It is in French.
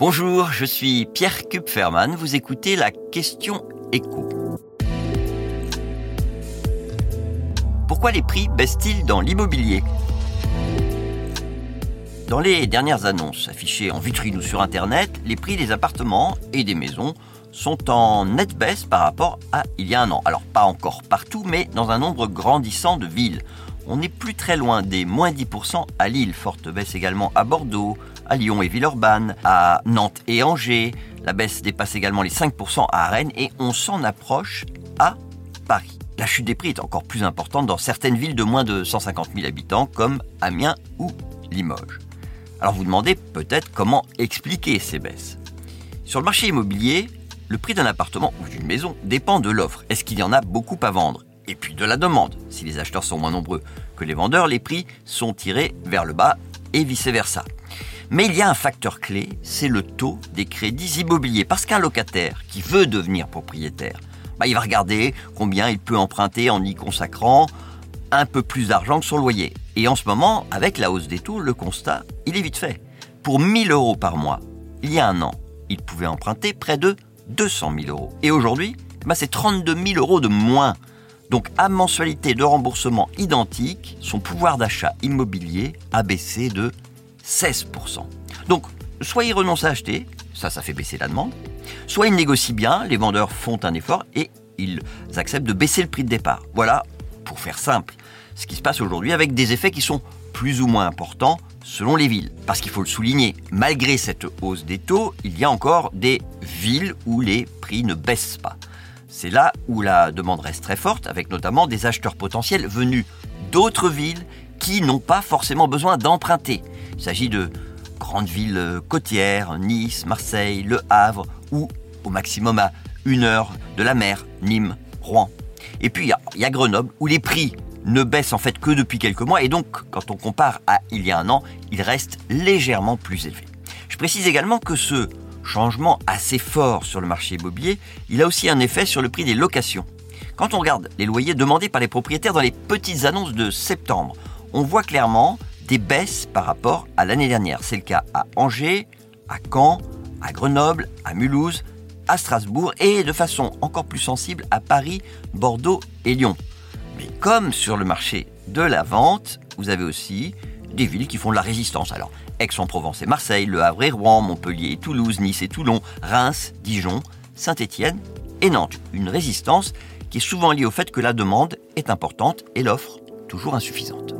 Bonjour, je suis Pierre Kupferman. Vous écoutez la question écho. Pourquoi les prix baissent-ils dans l'immobilier? Dans les dernières annonces affichées en vitrine ou sur Internet, les prix des appartements et des maisons sont en nette baisse par rapport à il y a un an. Alors pas encore partout, mais dans un nombre grandissant de villes. On n'est plus très loin des moins 10% à Lille, forte baisse également à Bordeaux, à Lyon et Villeurbanne, à Nantes et Angers. La baisse dépasse également les 5% à Rennes et on s'en approche à Paris. La chute des prix est encore plus importante dans certaines villes de moins de 150 000 habitants comme Amiens ou Limoges. Alors vous demandez peut-être comment expliquer ces baisses. Sur le marché immobilier, le prix d'un appartement ou d'une maison dépend de l'offre. Est-ce qu'il y en a beaucoup à vendre? Et puis de la demande. Si les acheteurs sont moins nombreux que les vendeurs, les prix sont tirés vers le bas et vice-versa. Mais il y a un facteur clé, c'est le taux des crédits immobiliers. Parce qu'un locataire qui veut devenir propriétaire, bah, il va regarder combien il peut emprunter en y consacrant un peu plus d'argent que son loyer. Et en ce moment, avec la hausse des taux, le constat, il est vite fait. Pour 1000 euros par mois, il y a un an, il pouvait emprunter près de 200 000 euros. Et aujourd'hui, bah, c'est 32 000 euros de moins. Donc à mensualité de remboursement identique, son pouvoir d'achat immobilier a baissé de 16%. Donc soit il renonce à acheter, ça ça fait baisser la demande, soit il négocie bien, les vendeurs font un effort et ils acceptent de baisser le prix de départ. Voilà, pour faire simple, ce qui se passe aujourd'hui avec des effets qui sont plus ou moins importants selon les villes. Parce qu'il faut le souligner, malgré cette hausse des taux, il y a encore des villes où les prix ne baissent pas. C'est là où la demande reste très forte, avec notamment des acheteurs potentiels venus d'autres villes qui n'ont pas forcément besoin d'emprunter. Il s'agit de grandes villes côtières, Nice, Marseille, Le Havre, ou au maximum à une heure de la mer, Nîmes, Rouen. Et puis il y, a Grenoble, où les prix ne baisse en fait que depuis quelques mois et donc quand on compare à il y a un an, il reste légèrement plus élevé. Je précise également que ce changement assez fort sur le marché immobilier, il a aussi un effet sur le prix des locations. Quand on regarde les loyers demandés par les propriétaires dans les petites annonces de septembre, on voit clairement des baisses par rapport à l'année dernière. C'est le cas à Angers, à Caen, à Grenoble, à Mulhouse, à Strasbourg et de façon encore plus sensible à Paris, Bordeaux et Lyon. Mais comme sur le marché de la vente, vous avez aussi des villes qui font de la résistance. Alors, Aix-en-Provence et Marseille, Le Havre et Rouen, Montpellier et Toulouse, Nice et Toulon, Reims, Dijon, Saint-Étienne et Nantes. Une résistance qui est souvent liée au fait que la demande est importante et l'offre toujours insuffisante.